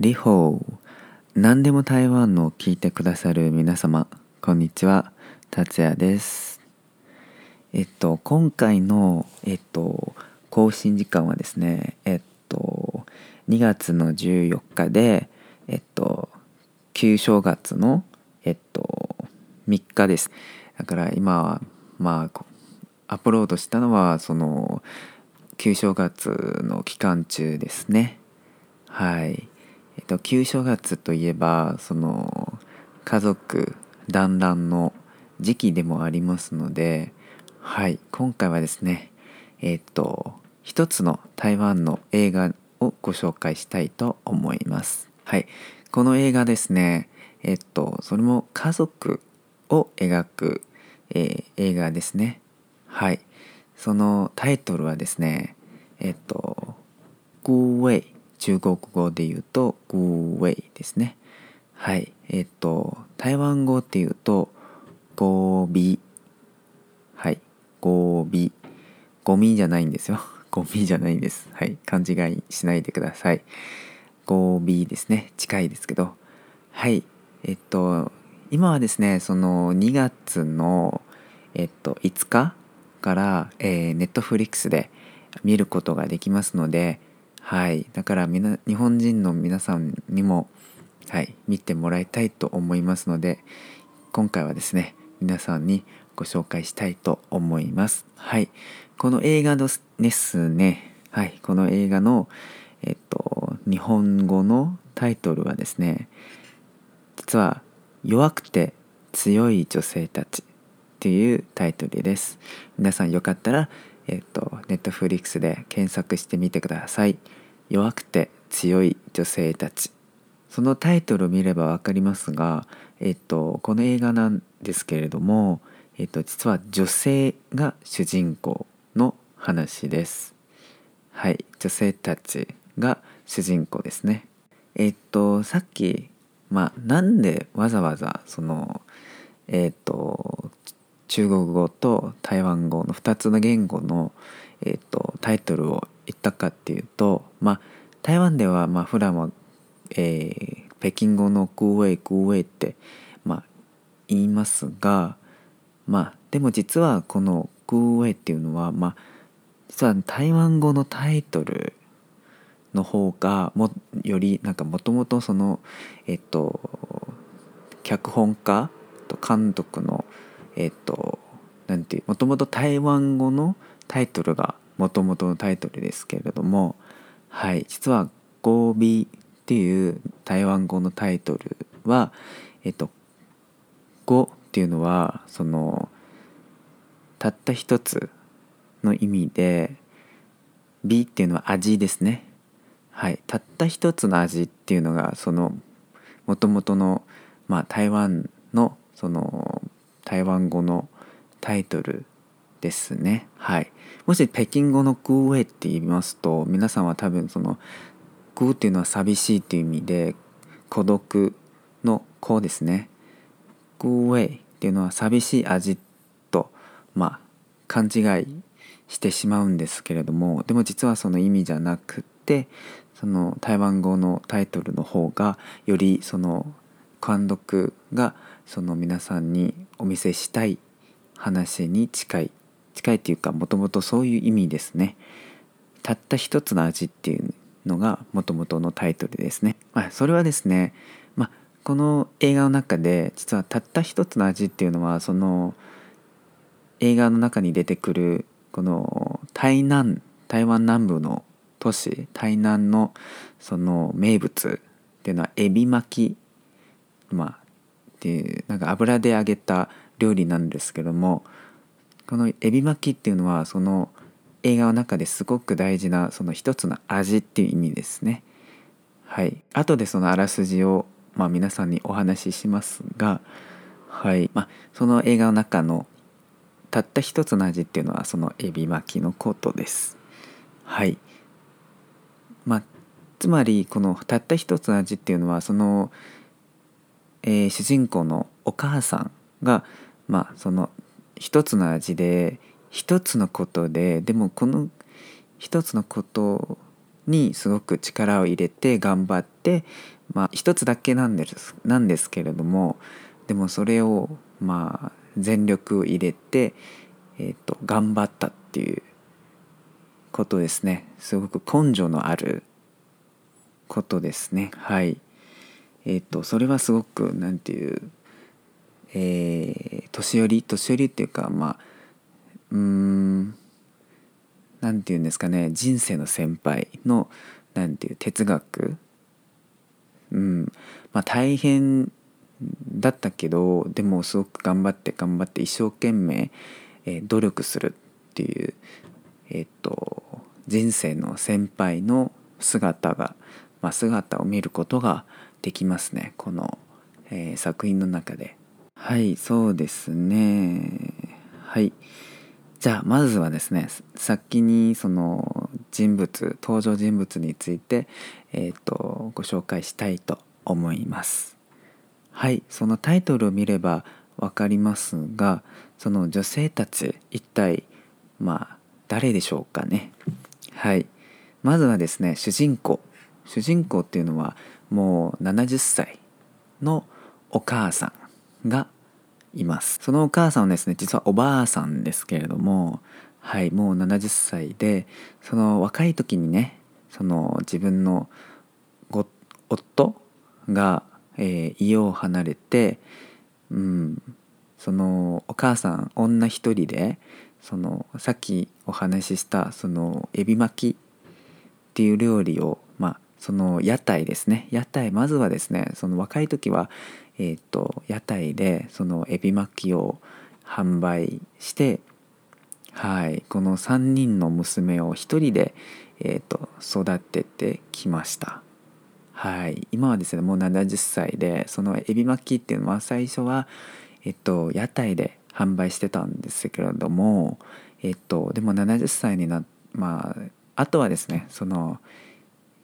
リホー。何でも台湾の聞いてくださる皆様こんにちは。達也です。えっと今回のえっと更新時間はですねえっと2月の14日でえっと旧正月のえっと3日です。だから今はまあアップロードしたのはその旧正月の期間中ですね。はい。えっと旧正月といえばその家族団らんの時期でもありますのではい今回はですねえっと一つの台湾の映画をご紹介したいと思います。はいこの映画ですねえっとそれも家族を描く、えー、映画ですね。はいそのタイトルはですねえっと「グーウェイ」中国語で言うと「グーウェイ」ですね。はい。えっと台湾語っていうと「ゴビ」はい「ゴビ」ゴミじゃないんですよ。ゴミじゃないんです。はい。勘違いしないでください。ゴビですね。近いですけど。はい。えっと今はですねその2月のえっと5日から、えー、ネットフリックスで見ることができますので、はい、だからみな日本人の皆さんにも、はい、見てもらいたいと思いますので今回はですね皆さんにご紹介したいと思います。はい、この映画ですね、はい、この映画の、えっと、日本語のタイトルはですね実は「弱くて強い女性たち」っていうタイトルです。皆さんよかったら、えっと、ネットフリックスで検索してみてください。弱くて強い女性たち。そのタイトルを見れば分かりますが、えっと、この映画なんですけれども、えっと、実は女性が主人公の話です。はい、女性たちが主人公ですね。えっと、さっき、まあ、なんでわざわざその、えっと、中国語と台湾語の2つの言語の、えーと、タイトルを言ったかっていうと、まあ、台湾ではまあ普段は、えー、北京語の「グウェイグウェイ」って、まあ、言いますが、まあ、でも実はこの「グウェイ」っていうのは、まあ、実は台湾語のタイトルの方がもよりなんかもともとそのえっと脚本家と監督のえっとなんていうもともと台湾語のタイトルがもともとのタイトルですけれどもはい実は「ゴービー」っていう台湾語のタイトルはえっと「語」っていうのはそのたった一つの意味で「美」っていうのは味ですね。はいたった一つの味っていうのがそのもともとの、まあ、台湾のその台湾語のタイトルですね。はい。もし北京語のグーウェイって言いますと皆さんは多分そのグーっていうのは寂しいっていう意味で孤独の子ですね。グーウェイっていうのは寂しい味とまあ勘違いしてしまうんですけれどもでも実はその意味じゃなくてその台湾語のタイトルの方がよりその監督がその皆さんにお見せしたい話に近い近いっていうかもともとそういう意味ですね。たった一つの味っていうのがもともとのタイトルですね、まあ、それはですね、まあ、この映画の中で実はたった一つの味っていうのはその映画の中に出てくるこの台南台湾南部の都市台南のその名物っていうのはエビ巻き。まあっていうなんか油で揚げた料理なんですけどもこのエビ巻きっていうのはその映画の中ですごく大事なその一つの味っていう意味ですね。はい、後でそのあらすじを、まあ、皆さんにお話ししますが、はいまあ、その映画の中のたった一つの味っていうのはそのエビ巻きのことです。はいまあ、つまりこのたった一つの味っていうのはそのえー、主人公のお母さんが、まあ、その一つの味で一つのことででもこの一つのことにすごく力を入れて頑張ってまあ一つだけなんですなんですけれどもでもそれをまあ全力を入れて、えーと、頑張ったっていうことですね。すごく根性のあることですね。はい。えっ、ー、とそれはすごくなんていうえー、年寄り年寄りっていうかまあうんなんていうんですかね人生の先輩のなんていう哲学。うん。まあ大変だったけどでもすごく頑張って頑張って一生懸命、えー、努力するっていうえっ、と人生の先輩の姿が、まあ、姿を見ることができますね。この、えー、作品の中で。はいそうですね。はい。じゃあまずはですね先にその人物登場人物について、えーと、ご紹介したいと思います。はい。そのタイトルを見れば分かりますがその女性たち一体まあ誰でしょうかね。はい。まずはですね主人公。主人公っていうのはもう70歳のお母さん。がいます。そのお母さんはですね実はおばあさんですけれどもはいもう70歳でその若い時にねその自分の夫が、えー、家を離れて、うん、そのお母さん女一人でそのさっきお話ししたそのエビ巻きっていう料理をまあその屋台ですね。屋台まずはですねその若い時はえーと、屋台でそのエビ巻きを販売してはいこの3人の娘を1人で、えーと、育ててきました。はい今はですねもう70歳でそのエビ巻きっていうのは最初は、えっと、屋台で販売してたんですけれどもえっとでも70歳になまああとはですねその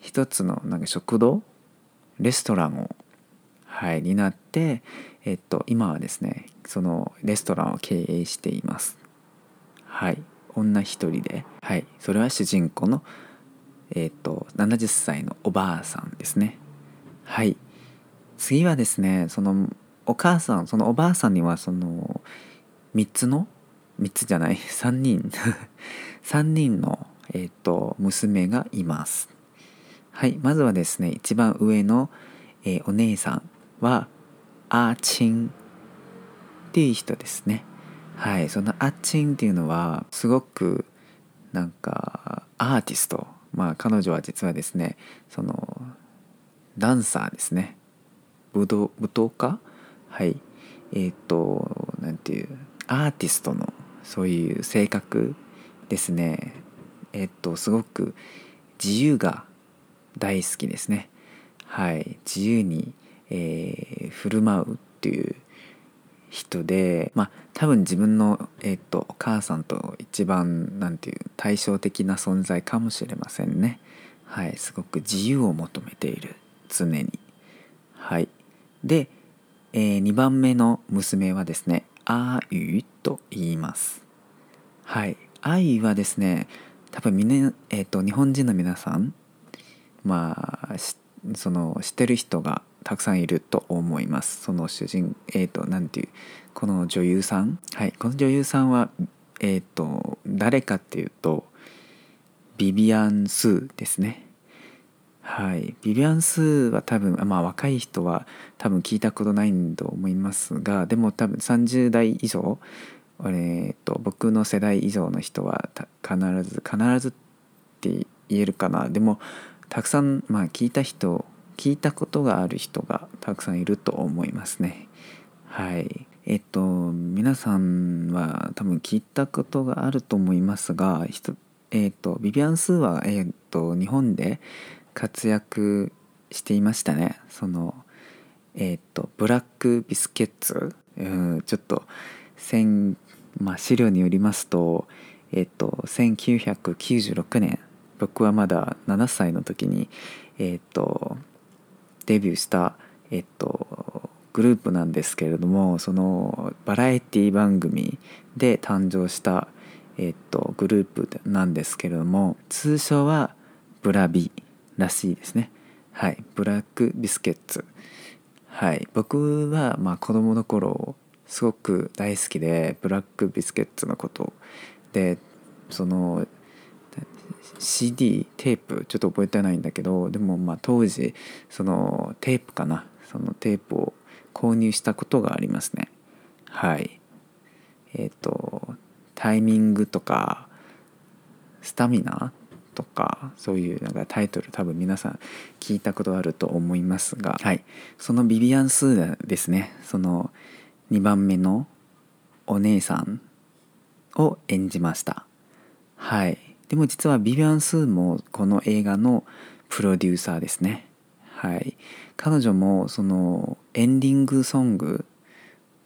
一つのなんか食堂レストランをはい、になって、えっと、今はですねそのレストランを経営しています。はい。女一人ではい。それは主人公のえっと70歳のおばあさんですね。はい。次はですねそのお母さんそのおばあさんにはその3つの3つじゃない3人。3人の、えーと、と娘がいます。はいまずはですね一番上の、えー、お姉さんはアーチンっていう人ですね。はいそのアーチンっていうのはすごくなんかアーティスト。まあ彼女は実はですねそのダンサーですね。武道舞踏家？はい。えっ、となんていうアーティストのそういう性格ですね。えっ、とすごく自由が大好きですねはい自由にえー、振る舞うっていう人でまあ多分自分の、えーと、お母さんと一番なんていう対照的な存在かもしれませんね。はい、すごく自由を求めている常に。はい、で、えー、2番目の娘はですね「あゆ」と言います。はい、あゆはですね多分みんな、えーと、日本人の皆さんまあその知ってる人がたくさんいると思います。その主人えっ、ー、と何ていうこの女優さん？はいこの女優さんはえっ、ー、と誰かっていうとビビアン・スーですね。はいビビアン・スーは多分まあ若い人は多分聞いたことないと思いますがでも多分30代以上えーと、僕の世代以上の人は必ず必ずって言えるかな。でもたくさん、まあ、聞いた人聞いたことがある人がたくさんいると思いますね。はい。えっと皆さんは多分聞いたことがあると思いますが、えっとビビアン・スーはえっと日本で活躍していましたね。そのえっとブラックビスケッツ、うん、ちょっとまあ、資料によりますと、えっと1996年僕はまだ7歳の時にえっとデビューした、えっと、グループなんですけれどもそのバラエティ番組で誕生した、えっと、グループなんですけれども通称はブラビらしいですね。はいブラックビスケッツ。はい僕はまあ子供の頃すごく大好きでブラックビスケッツのこと。でその CD テープちょっと覚えてないんだけどでもまあ当時そのテープかな。そのテープを購入したことがありますね。はい。えっ、ー、とタイミングとかスタミナとかそういうなんかタイトル多分皆さん聞いたことあると思いますが、はい、そのビビアン・スーですね。その2番目のお姉さんを演じました。はい。でも実はビビアン・スーもこの映画のプロデューサーですね。はい。彼女もそのエンディングソング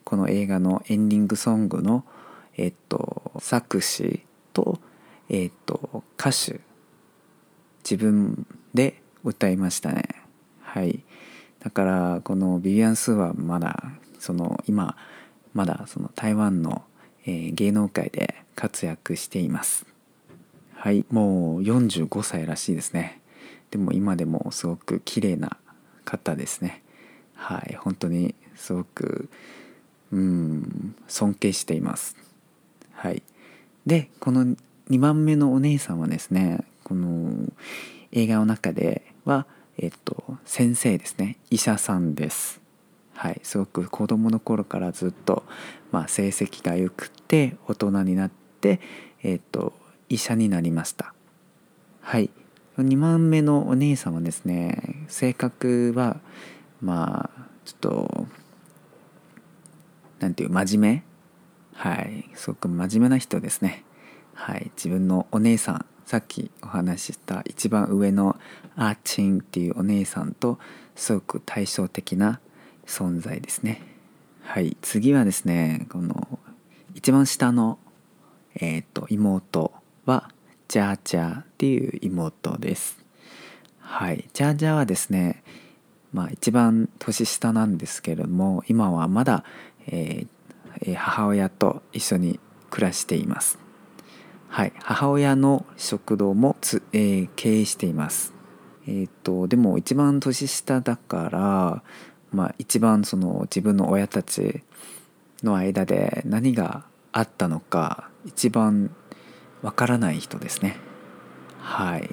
この映画のエンディングソングのえっと作詞とえっと歌手自分で歌いましたね。はい。だからこのビビアン・スーはまだその今まだその台湾の、芸能界で活躍しています。はいもう45歳らしいですね。でも今でもすごく綺麗な方ですね。はい本当にすごくうん尊敬しています。はい。でこの2番目のお姉さんはですねこの映画の中では、えっと、先生ですね。医者さんです。はいすごく子供の頃からずっと、まあ、成績が良くて大人になってえっと医者になりました。はい。2番目のお姉さんはですね性格はまあちょっとなんていう真面目？はい。すごく真面目な人ですね。はい。自分のお姉さんさっきお話しした一番上のアーチンっていうお姉さんとすごく対照的な存在ですね。はい。次はですねこの一番下の、えーと、妹。はジャージャーっていう妹です。はい。ジャージャーはですねまあ一番年下なんですけれども今はまだ、えー、母親と一緒に暮らしています。はい、母親の食堂もつ、えー、経営しています。えーと、でも一番年下だから、まあ、一番その自分の親たちの間で何があったのか一番わからない人ですね。はい。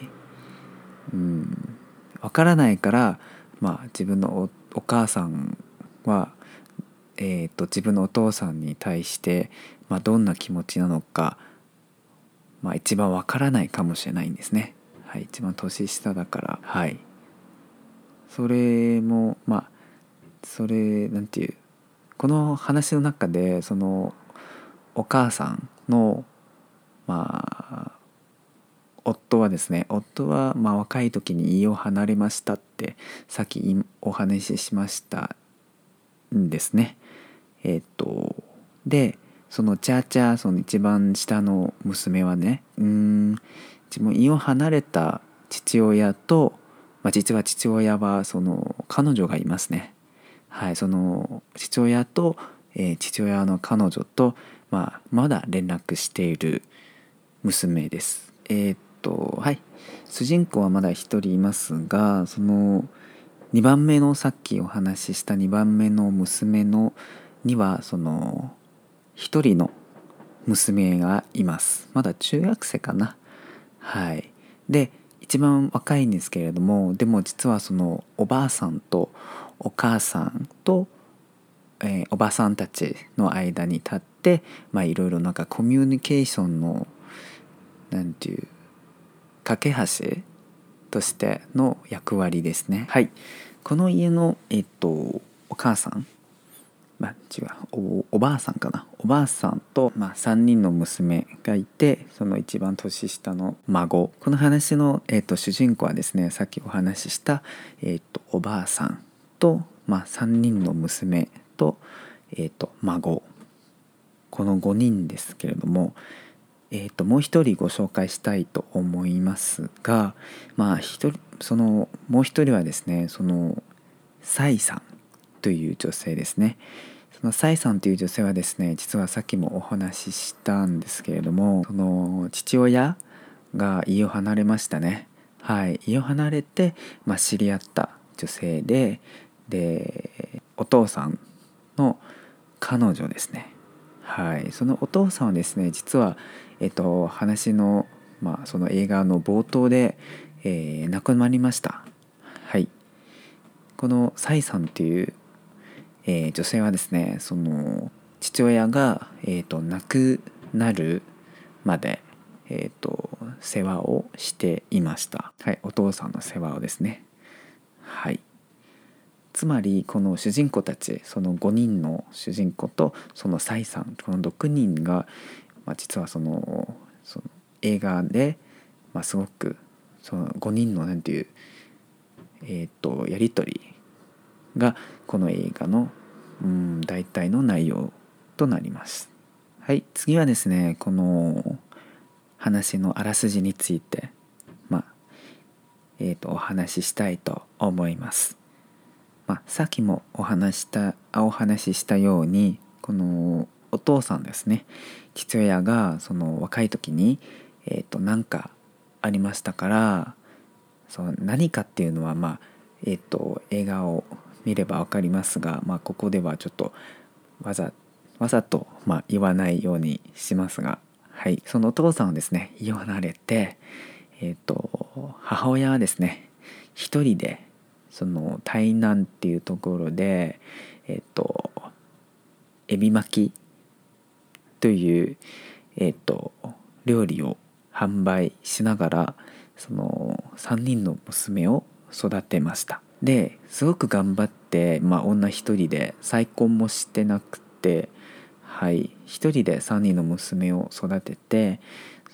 うん。わからないから、まあ、自分のお母さんは、えーと自分のお父さんに対して、まあ、どんな気持ちなのかまあ、一番わからないかもしれないんですね。はい、一番年下だからはいそれもまあそれなんていうこの話の中でそのお母さんのまあ夫はですね夫はま若い時に家を離れましたってさっきお話ししましたんですね。えっ、とでそのチャーチャーその一番下の娘はねうん自分家を離れた父親と、まあ、実は父親はその彼女がいますね。はい、その父親と、えー、父親の彼女と、まあ、まだ連絡している娘です。えー、っとはい。主人公はまだ一人いますがその2番目のさっきお話しした2番目の娘のにはその一人の娘がいます。まだ中学生かな。はい。で一番若いんですけれどもでも実はそのおばあさんとお母さんと、えー、おばさんたちの間に立ってまあいろいろなんかコミュニケーションのなんていう架け橋としての役割ですね。はい。この家のえっとお母さんまあ、違うおおばあさんかな。おばあさんと、まあ、3人の娘がいてその一番年下の孫。この話の、えーと、主人公はですねさっきお話しした、えーと、おばあさんと、まあ、3人の娘と,、えーと、孫。この5人ですけれども、えー、ともう一人ご紹介したいと思いますがまあ人そのもう一人はですねそのサイさんという女性ですね。そのサイさんという女性はですね実はさっきもお話ししたんですけれどもその父親が家を離れましたね。はい、家を離れて、まあ、知り合った女性ででお父さんの彼女ですね。はい。そのお父さんはですね実は、えっと、話の,、まあその映画の冒頭で、えー、亡くなりました。はい。このサイさんっていう、えー、女性はですねその父親が、えーと、亡くなるまで、えーと、世話をしていました。はい。お父さんの世話をですね。はい。つまりこの主人公たちその5人の主人公とそのサイさんこの6人が、まあ、実はそのその映画で、まあ、すごくその5人の何ていう、えーと、やり取りがこの映画の、うん、大体の内容となります。はい次はですねこの話のあらすじについてまあえー、とお話ししたいと思います。まあ、さっきもお話したお話ししたようにこのお父さんですね父親がその若い時に、えー、と何かありましたからその何かっていうのはまあえっ、と映画を見れば分かりますが、まあ、ここではちょっとわざわざと、まあ、言わないようにしますが、はい、そのお父さんはですね家を離れて、えーと、母親はですね一人でその台南っていうところでえっ、とエビ巻きという、えーと料理を販売しながらその3人の娘を育てました。ですごく頑張って、まあ、女一人で再婚もしてなくてはい一人で3人の娘を育てて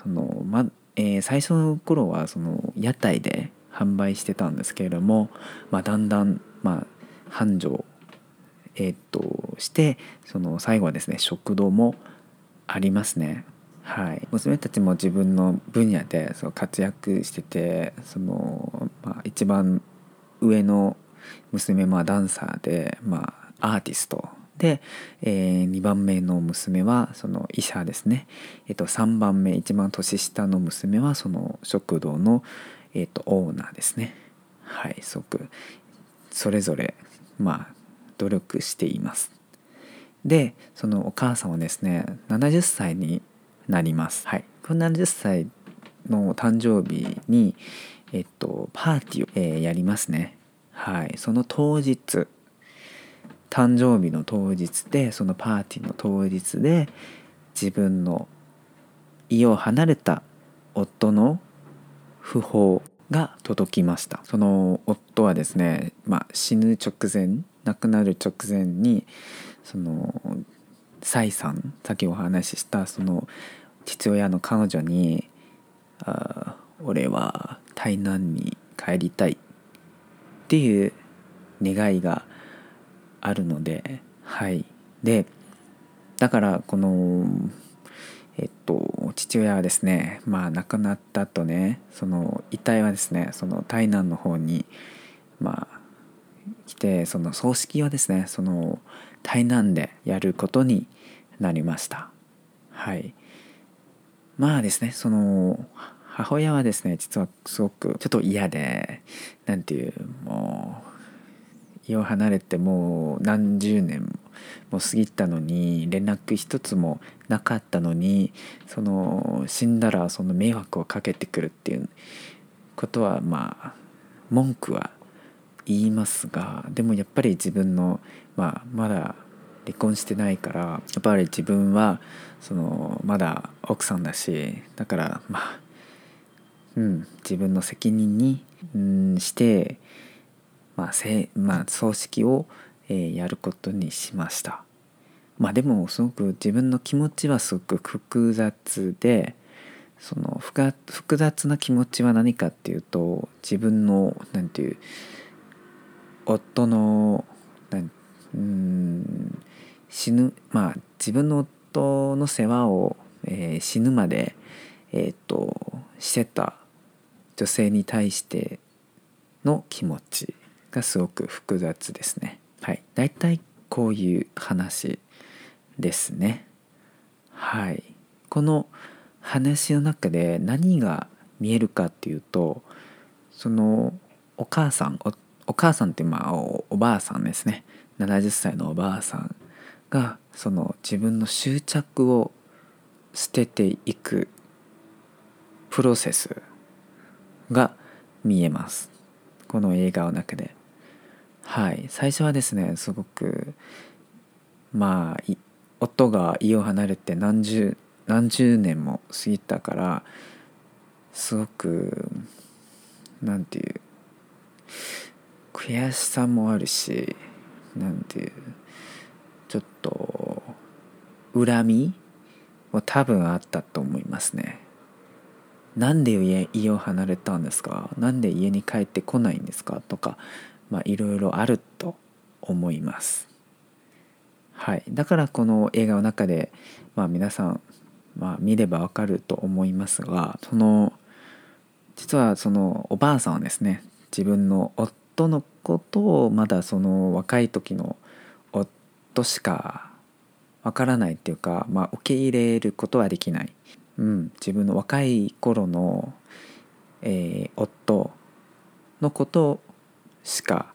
その、まえー、最初の頃はその屋台で販売してたんですけれども、まあ、だんだん、まあ、繁盛、えー、っとしてその最後はですね食堂もありますね。はい、娘たちも自分の分野でそう活躍しててその、まあ、一番上の娘はダンサーで、まあ、アーティスト。で、えー、2番目の娘はその医者ですね、えー、と3番目一番年下の娘はその食堂の、えー、とオーナーですね。はいすごくそれぞれまあ努力しています。でそのお母さんはですね70歳になります。はい、この70歳の誕生日に、えっと、パーティーを、えー、やりますね。はい、その当日誕生日の当日でそのパーティーの当日で自分の家を離れた夫の訃報が届きましたその夫はですね、まあ、死ぬ直前亡くなる直前にその蔡さんさっきお話ししたその父親の彼女に「あ俺は台南に帰りたい」っていう願いがあるのではい。でだからこのえっと父親はですねまあ亡くなった後ねその遺体はですねその台南の方にまあ来てその葬式はですねその台南でやることになりました。はい。まあですねその母親はですね実はすごくちょっと嫌で何ていうもう家を離れてもう何十年も過ぎたのに連絡一つもなかったのにその死んだらその迷惑をかけてくるっていうことはまあ文句は言いますがでもやっぱり自分の、まあ、まだ離婚してないからやっぱり自分はそのまだ奥さんだしだからまあうん自分の責任に、うん、してまあせまあ、葬式を、えー、やることにしました。まあでもすごく自分の気持ちはすごく複雑でその複雑な気持ちは何かっていうと自分の何て言う夫のうん死ぬまあ自分の夫の世話を、えー、死ぬまで、えーと、してた女性に対しての気持ちがすごく複雑ですね。はい、だいたいこういう話ですね。はい、この話の中で何が見えるかっていうとそのお母さんおお母さんってまあおばあさんですね。70歳のおばあさんがその自分の執着を捨てていくプロセスが見えます。この映画の中で。はい。最初はですねすごくまあ夫が家を離れて何十何十年も過ぎたからすごくなんていう悔しさもあるしなんていうちょっと恨みは多分あったと思いますね。なんで家家を離れたんですか？なんで家に帰ってこないんですか？とかまあいろいろあると思います。はい、だからこの映画の中で、まあ、皆さん、まあ、見ればわかると思いますがその実はそのおばあさんはですね自分の夫夫のことをまだその若い時の夫しかわからないっていうか、まあ、受け入れることはできない、うん、自分の若い頃の、えー、夫のことしか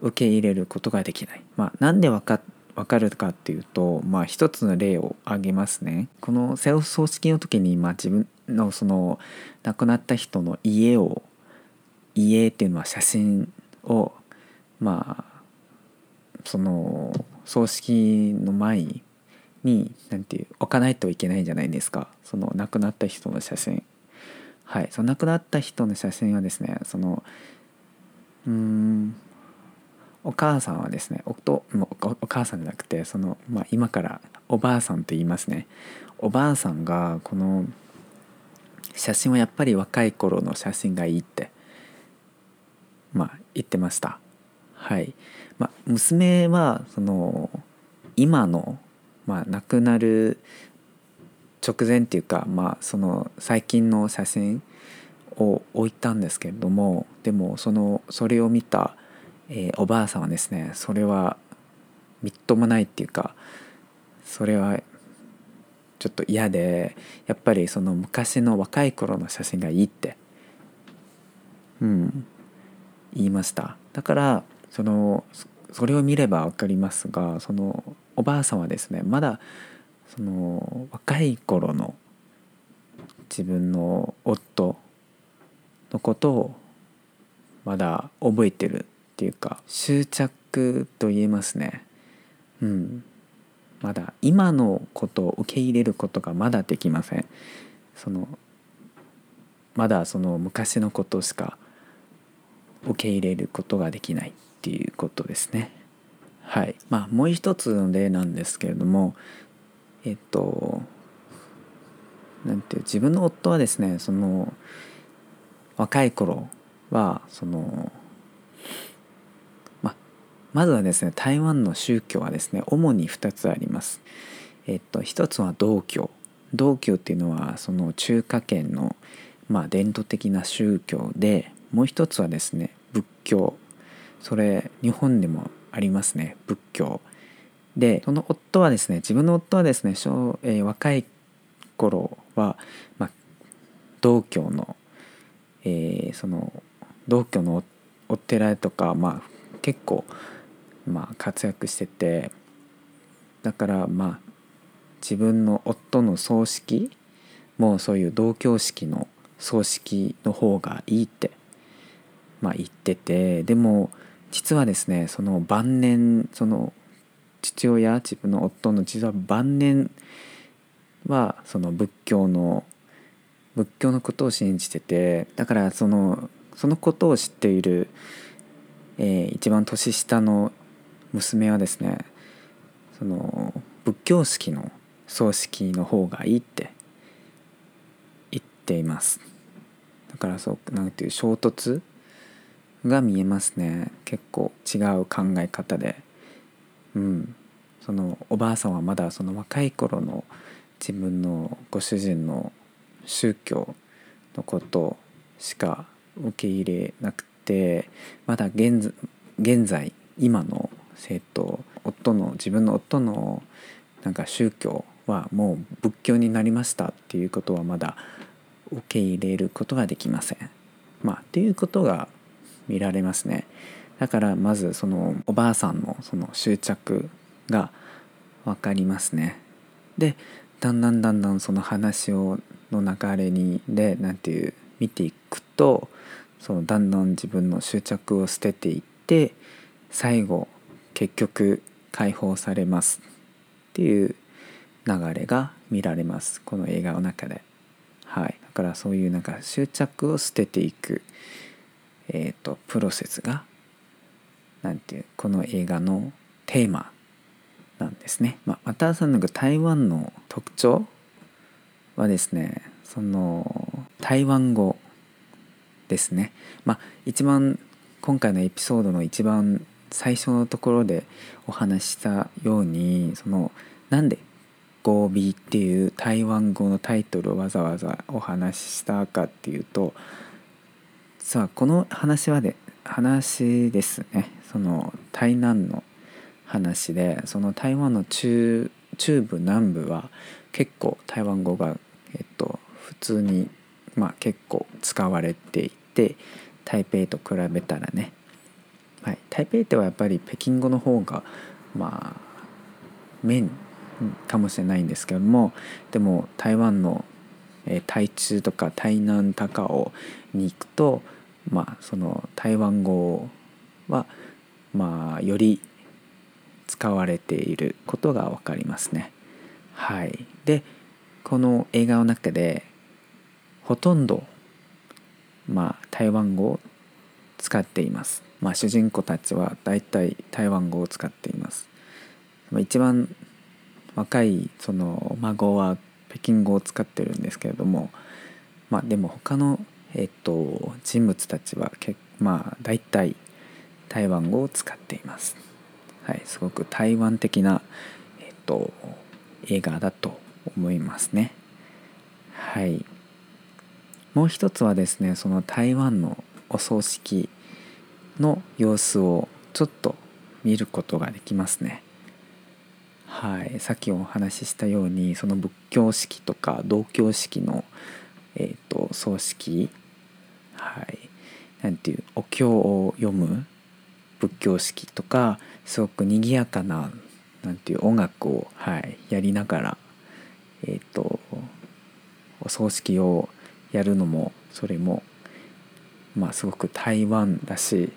受け入れることができない。まあ、なんでわかわかるかっていうと、まあ、一つの例を挙げますね。この葬式の時に、まあ、自分のその亡くなった人の家を家っていうのは写真をまあその葬式の前に何ていう置かないといけないじゃないですか。その亡くなった人の写真。はい。その亡くなった人の写真はですねそのうんお母さんはですねおお母さんじゃなくてその、まあ、今からおばあさんと言いますね。おばあさんがこの写真はやっぱり若い頃の写真がいいって。まあ言ってました。はい。まあ娘はその今の、まあ、亡くなる直前っていうか、まあ、その最近の写真を置いたんですけれどもでもそのそれを見た、えー、おばあさんはですねそれはみっともないっていうかそれはちょっと嫌でやっぱりその昔の若い頃の写真がいいって。うん。言いました。だからそのそれを見れば分かりますがそのおばあさんはですねまだその若い頃の自分の夫のことをまだ覚えてるっていうか執着と言えますね。うん。まだ今のことを受け入れることがまだできません。そのまだその昔のことしか受け入れることができないっていうことですね。はい。まあもう一つの例なんですけれどもえっとなんていう自分の夫はですねその若い頃はそのままずはですね台湾の宗教はですね主に2つあります。えっと、一つは道教。道教っていうのはその中華圏の、まあ、伝統的な宗教でもう一つはですね仏教。それ日本でもありますね仏教。でその夫はですね自分の夫はですね小、えー、若い頃は、まあ、道教の、えー、その道教のお寺とか、まあ、結構まあ、活躍しててだからまあ自分の夫の葬式もそういう同居式の葬式の方がいいって、まあ、言っててでも実はですねその晩年その父親自分の夫の実は晩年はその仏教の仏教のことを信じててだからそのそのことを知っている、えー、一番年下の娘はですねその仏教式の葬式の方がいいって言っています。だからそうなんていう衝突が見えますね。結構違う考え方で。うん。そのおばあさんはまだその若い頃の自分のご主人の宗教のことしか受け入れなくてまだ現在今の生徒夫の自分の夫のなんか宗教はもう仏教になりましたっていうことはまだ受け入れることができません。まあっていうことが見られますね。だからまずそのおばあさんのその執着が分かりますね。でだんだんだんだんその話をの流れにで何ていう見ていくとそのだんだん自分の執着を捨てていって最後結局解放されます。っていう流れが見られます。この映画の中で。はい、だからそういうなんか執着を捨てていく、えーと、プロセスがなんていうこの映画のテーマなんですね。まあ、またその台湾の特徴はですねその台湾語ですね。まあ一番今回のエピソードの一番最初のところでお話したようにそのなんで語尾っていう台湾語のタイトルをわざわざお話ししたかっていうとさあこの話はで話ですね。その台南の話でその台湾の中中部南部は結構台湾語が、えっと、普通に、まあ、結構使われていて台北と比べたらね、はい、台北ってはやっぱり北京語の方がまあ面かもしれないんですけどもでも台湾の、えー、台中とか台南高尾に行くとまあその台湾語はまあより使われていることが分かりますね。はい、でこの映画の中でほとんど、まあ、台湾語を使っています。まあ、主人公たちは大体台湾語を使っています。一番若いその孫は北京語を使ってるんですけれどもまあでも他の、えっと、人物たちはけまあ大体台湾語を使っています。はい、すごく台湾的な、えっと、映画だと思いますね。はい。もう一つはですねその台湾のお葬式の様子をちょっと見ることができますね。はい、さっきお話ししたようにその仏教式とか道教式の、えーと、葬式、はい、なんていうお経を読む仏教式とかすごく賑やかななんていう音楽を、はい、やりながら、えーと、お葬式をやるのもそれもまあすごく台湾だし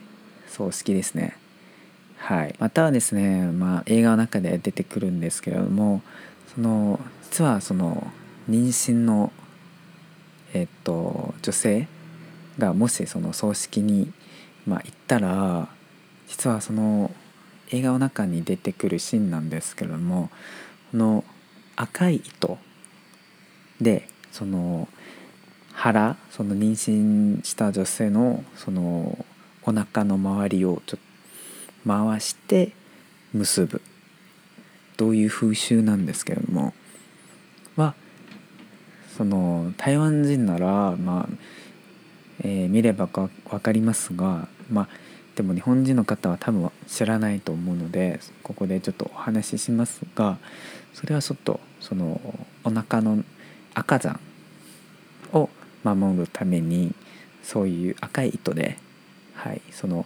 葬式ですね。はい、またはですね、まあ、映画の中で出てくるんですけれどもその実はその妊娠の、えっと、女性がもしその葬式に、まあ、行ったら実はその映画の中に出てくるシーンなんですけれどもこの赤い糸でその腹その妊娠した女性のそのお腹の周りをちょっと回して結ぶ。という風習なんですけれども。はその台湾人ならまあ、えー、見ればか分かりますがまあでも日本人の方は多分知らないと思うのでここでちょっとお話ししますがそれはちょっとそのお腹の赤ちゃんを守るためにそういう赤い糸で、はい、その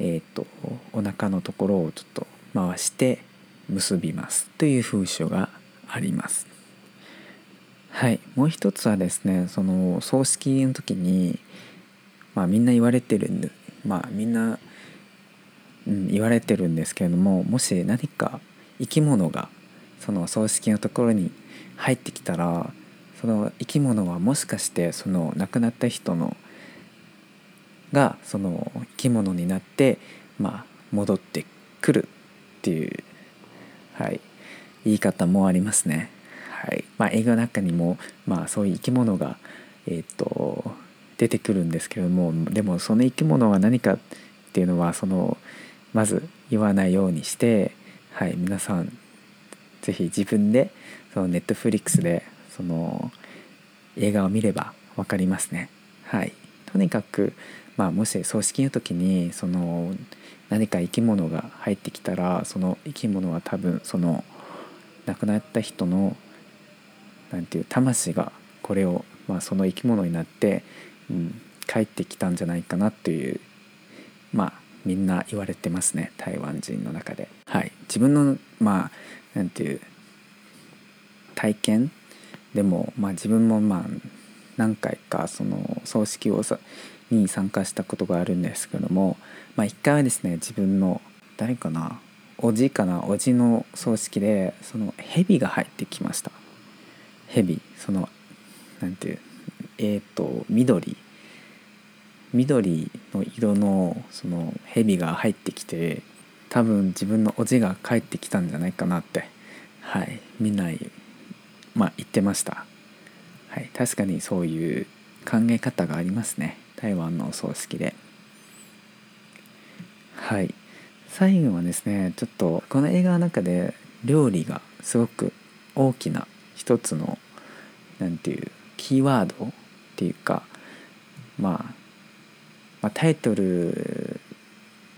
えーと、お腹のところをちょっと回して結びますという風習があります。はい、もう一つはですねその葬式の時に、まあ、みんな言われてるんでまあみんな、うん、言われてるんですけれどももし何か生き物がその葬式のところに入ってきたらその生き物はもしかしてその亡くなった人のがその生き物になって、まあ、戻ってくるっていう、はい、言い方もありますね。はいまあ、映画の中にも、まあ、そういう生き物が、えーと、出てくるんですけれどもでもその生き物は何かっていうのはそのまず言わないようにして、はい、皆さん是非自分でそのネットフリックスでその映画を見れば分かりますね。はい、とにかくまあ、もし葬式の時にその何か生き物が入ってきたらその生き物は多分その亡くなった人のなんていう魂がこれを、まあ、その生き物になって、うん、帰ってきたんじゃないかなというまあみんな言われてますね台湾人の中で。はい、自分のまあなんていう体験？でも、まあ、自分もまあ何回かその葬式をさに参加したことがあるんですけども、まあ、1回はですね自分の誰かなおじかなおじの葬式でその蛇が入ってきました。蛇そのなんていうえっ、ー、と緑。緑の色のその蛇が入ってきて多分自分のおじが帰ってきたんじゃないかなって。はい。みんなまあ言ってました。はい。確かにそういう考え方がありますね。台湾のお葬式で。はい。最後はですねちょっとこの映画の中で料理がすごく大きな一つの何ていうキーワードっていうか、まあ、まあタイトル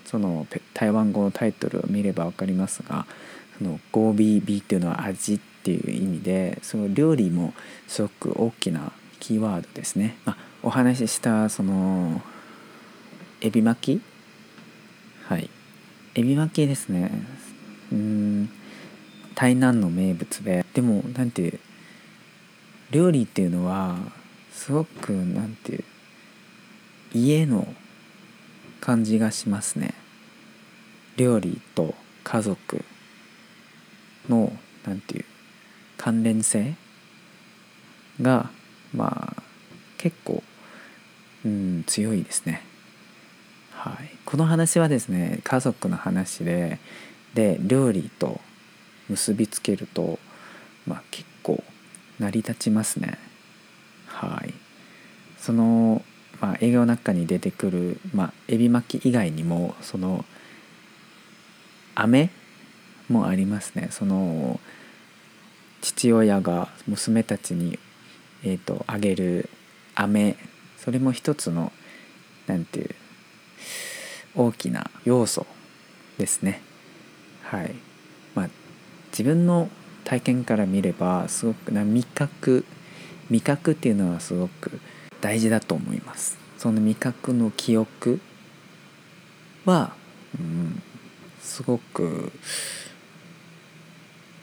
その台湾語のタイトルを見れば分かりますがその「ゴービービー」っていうのは味っていう意味でその料理もすごく大きなキーワードですね。まあ、お話ししたそのエビ巻き？はい。エビ巻きですね。うん。台南の名物ででもなんていう料理っていうのはすごくなんていう家の感じがしますね料理と家族のなんていう関連性がまあ結構、うん、強いですね。はい、この話はですね家族の話でで料理と結びつけると、まあ、結構成り立ちますね。はい、その、まあ、映画の中に出てくる、まあ、エビ巻き以外にもその飴もありますね。その父親が娘たちに、えーと、あげる飴それも一つの何ていう大きな要素ですね。はい、自分の体験から見ればすごくな味覚味覚っていうのはすごく大事だと思います。その味覚の記憶は、うん、すごく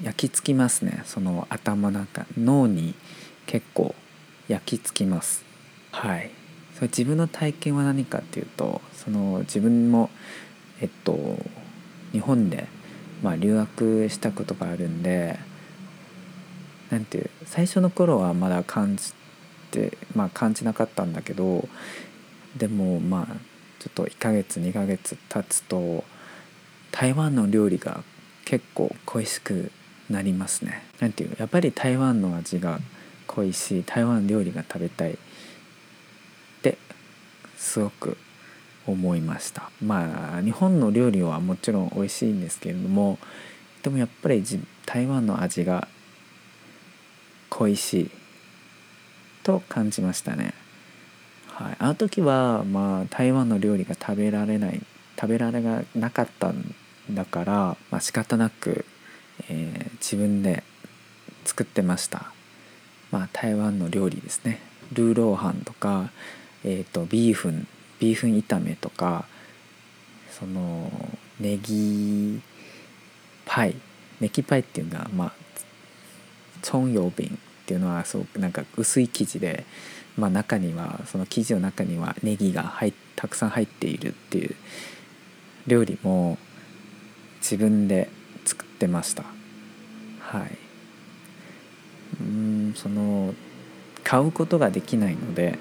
焼き付きますね。その頭の中脳に結構焼き付きます。はい。それ自分の体験は何かっていうとその自分もえっと日本で、まあ、留学したことがあるんでなんていう最初の頃はまだ感じてまあ感じなかったんだけどでもまあちょっと1ヶ月2ヶ月経つと台湾の料理が結構恋しくなりますね。なんていうやっぱり台湾の味が濃い台湾料理が食べたいってすごく思いました。まあ日本の料理はもちろん美味しいんですけれどもでもやっぱり台湾の味が恋しいと感じましたね。はい、あの時はまあ台湾の料理が食べられない食べられがなかったんだから、まあ、仕方なくえー、自分で作ってました、まあ、台湾の料理ですね。ルーローハンとか、えーと、ビーフンビーフン炒めとかそのネギパイネギパイっていうのはまあチョンヨービンっていうのはすごくなんか薄い生地で、まあ、中にはその生地の中にはネギが入たくさん入っているっていう料理も自分で作ってました。はい。うんその買うことができないのでやっ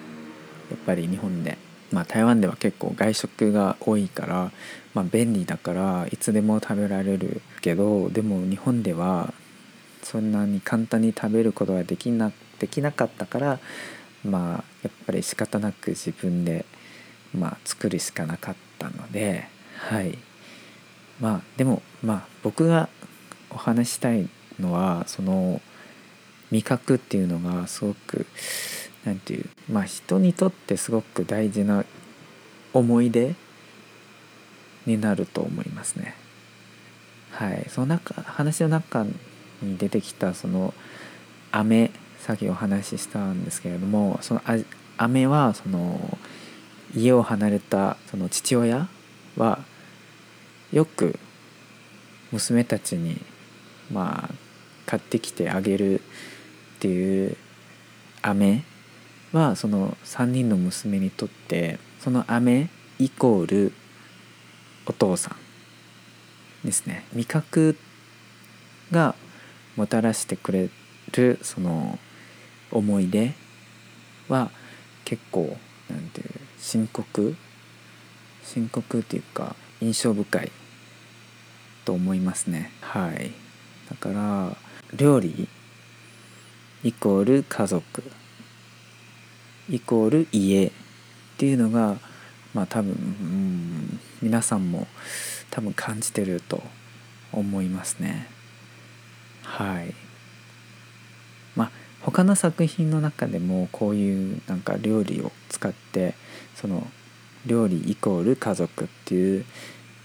ぱり日本で。まあ台湾では結構外食が多いから、まあ、便利だからいつでも食べられるけどでも日本ではそんなに簡単に食べることができなできなかったからまあやっぱり仕方なく自分で、まあ、作るしかなかったのではい。まあでもまあ僕がお話したいのはその味覚っていうのがすごく何て言うまあ人にとってすごく大事な思い出になると思いますね。はい、その中話の中に出てきたその飴さっきお話ししたんですけれどもその飴はその家を離れたその父親はよく娘たちにまあ買ってきてあげるっていう飴はその3人の娘にとってその飴イコールお父さんですね。味覚がもたらしてくれるその思い出は結構なんていう深刻深刻っていうか印象深いと思いますね。はい。だから料理イコール家族。イコール家っていうのがまあ多分、うん、皆さんも多分感じてると思いますね。はい。まあ他の作品の中でもこういうなんか料理を使ってその料理イコール家族っていう、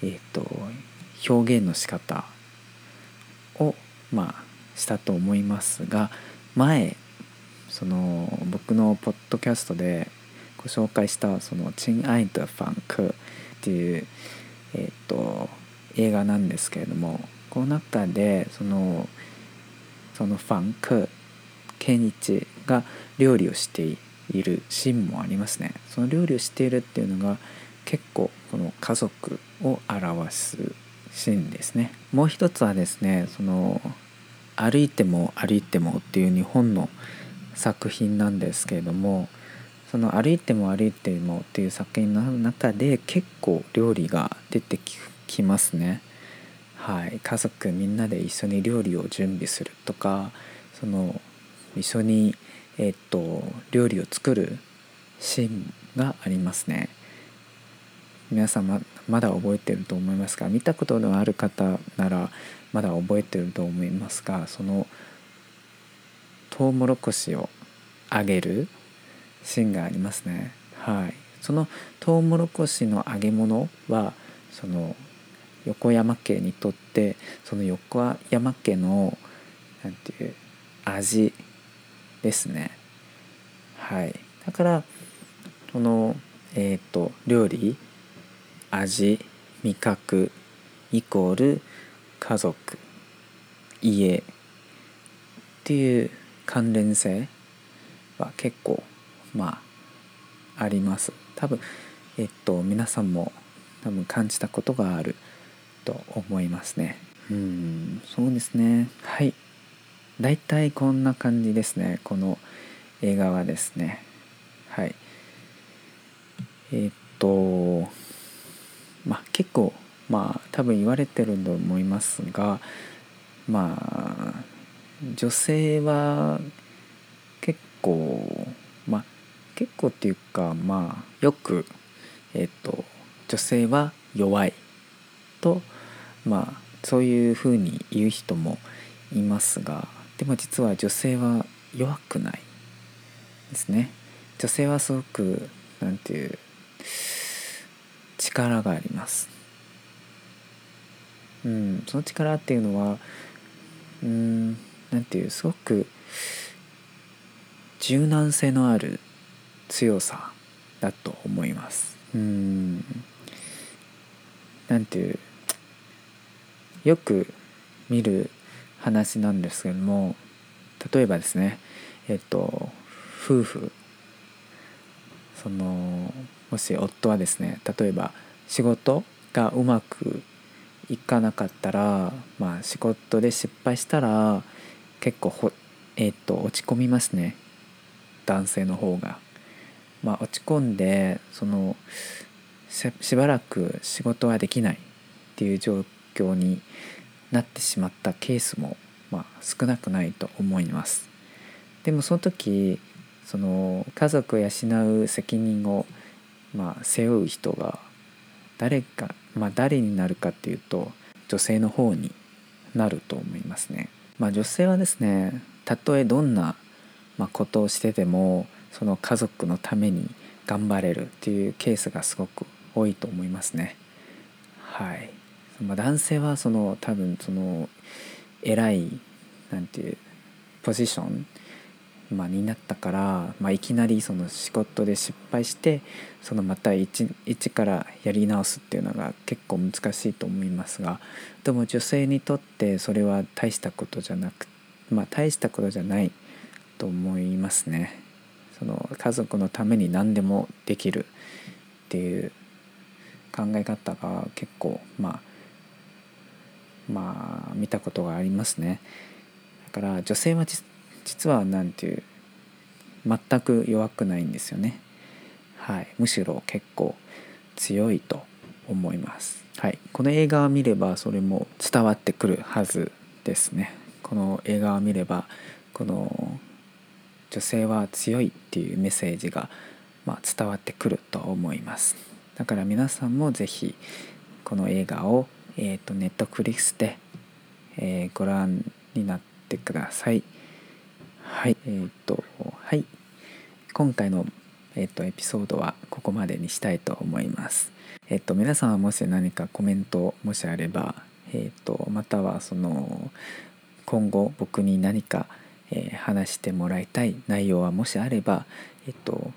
えーと、表現の仕方をまあしたと思いますが前その僕のポッドキャストでご紹介したその「チン・アイト・ファンク」っていう、えーと、映画なんですけれどもこの中でそのそのファンクケニチが料理をしているシーンもありますね。その料理をしているっていうのが結構この家族を表すシーンですね。もう一つはですねその歩いても歩いてもっていう日本の作品なんですけれどもその歩いても歩いてもっていう作品の中で結構料理が出てきますね。はい。家族みんなで一緒に料理を準備するとかその一緒にえっと料理を作るシーンがありますね。皆さんままだ覚えてると思いますが見たことのある方ならまだ覚えてると思いますがそのトウモロコシを揚げるシーンがありますね。はい。そのトウモロコシの揚げ物はその横山家にとってその横山家のなんていう味ですね。はい。だからこのえっ、ー、と料理味味覚イコール家族家っていう関連性は結構まああります。多分えっと皆さんも多分感じたことがあると思いますね。うんそうですね。はい。大体こんな感じですね。この映画はですね。はい。えっとまあ結構まあ多分言われてると思いますがまあ女性は結構まあ結構っていうかまあよくえっと女性は弱いとまあそういうふうに言う人もいますがでも実は女性は弱くないですね。女性はすごく何ていう力があります。うんその力っていうのはうんなんていうすごく柔軟性のある強さだと思います。うん。なんていうよく見る話なんですけども例えばですねえっと夫婦そのもし夫はですね例えば仕事がうまくいかなかったらまあ仕事で失敗したら結構ほえっと落ち込みますね男性の方が。まあ、落ち込んでそのしばらく仕事はできないっていう状況になってしまったケースも、まあ、少なくないと思いますでもその時その家族を養う責任を、まあ、背負う人が誰か、まあ、誰になるかっていうと女性の方になると思いますね。まあ、女性はですねたとえどんな、まことをしててもその家族のために頑張れるっていうケースがすごく多いと思いますね。はい、まあ、男性はその多分その偉いなんていうポジションまあ、になったから、まあ、いきなりその仕事で失敗してそのまた一一からやり直すっていうのが結構難しいと思いますがでも女性にとってそれは大したことじゃなくまあ大したことじゃないと思いますね。その家族のために何でもできるっていう考え方が結構まあまあ見たことがありますね。だから女性は実は何ていう全く弱くないんですよね。はい、むしろ結構強いと思います。はい、この映画を見ればそれも伝わってくるはずですね。この映画を見ればこの女性は強いっていうメッセージが、まあ、伝わってくると思います。だから皆さんも是非この映画を、えーと、ネットフリックスで、え、ご覧になってください。はい。えー、っとはい。今回の、え、っとエピソードはここまでにしたいと思います。え、っと皆さんはもし何かコメントもしあればえっとまたはその今後僕に何か、え話してもらいたい内容はもしあればえっと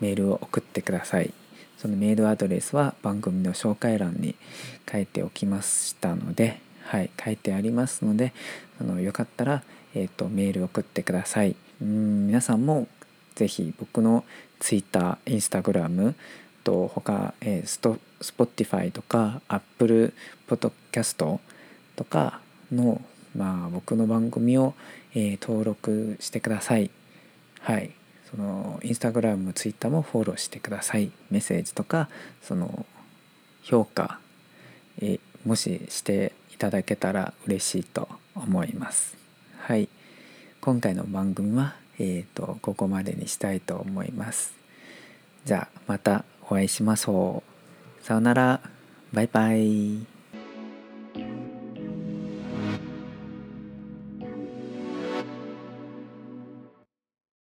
メールを送ってください。そのメールアドレスは番組の紹介欄に書いておきましたのではい。書いてありますのであのよかったらえーと、メール送ってください。うん皆さんもぜひ僕の Twitter、Instagram と他、えー、スト Spotify とか Apple Podcast とかの、まあ、僕の番組を、えー、登録してください。はい。そのインスタグラム、ツイッターもフォローしてください。メッセージとかその評価、えー、もししていただけたら嬉しいと思います。はい。今回の番組は、えーと、ここまでにしたいと思います。じゃあまたお会いしましょう。さようなら。バイバイ。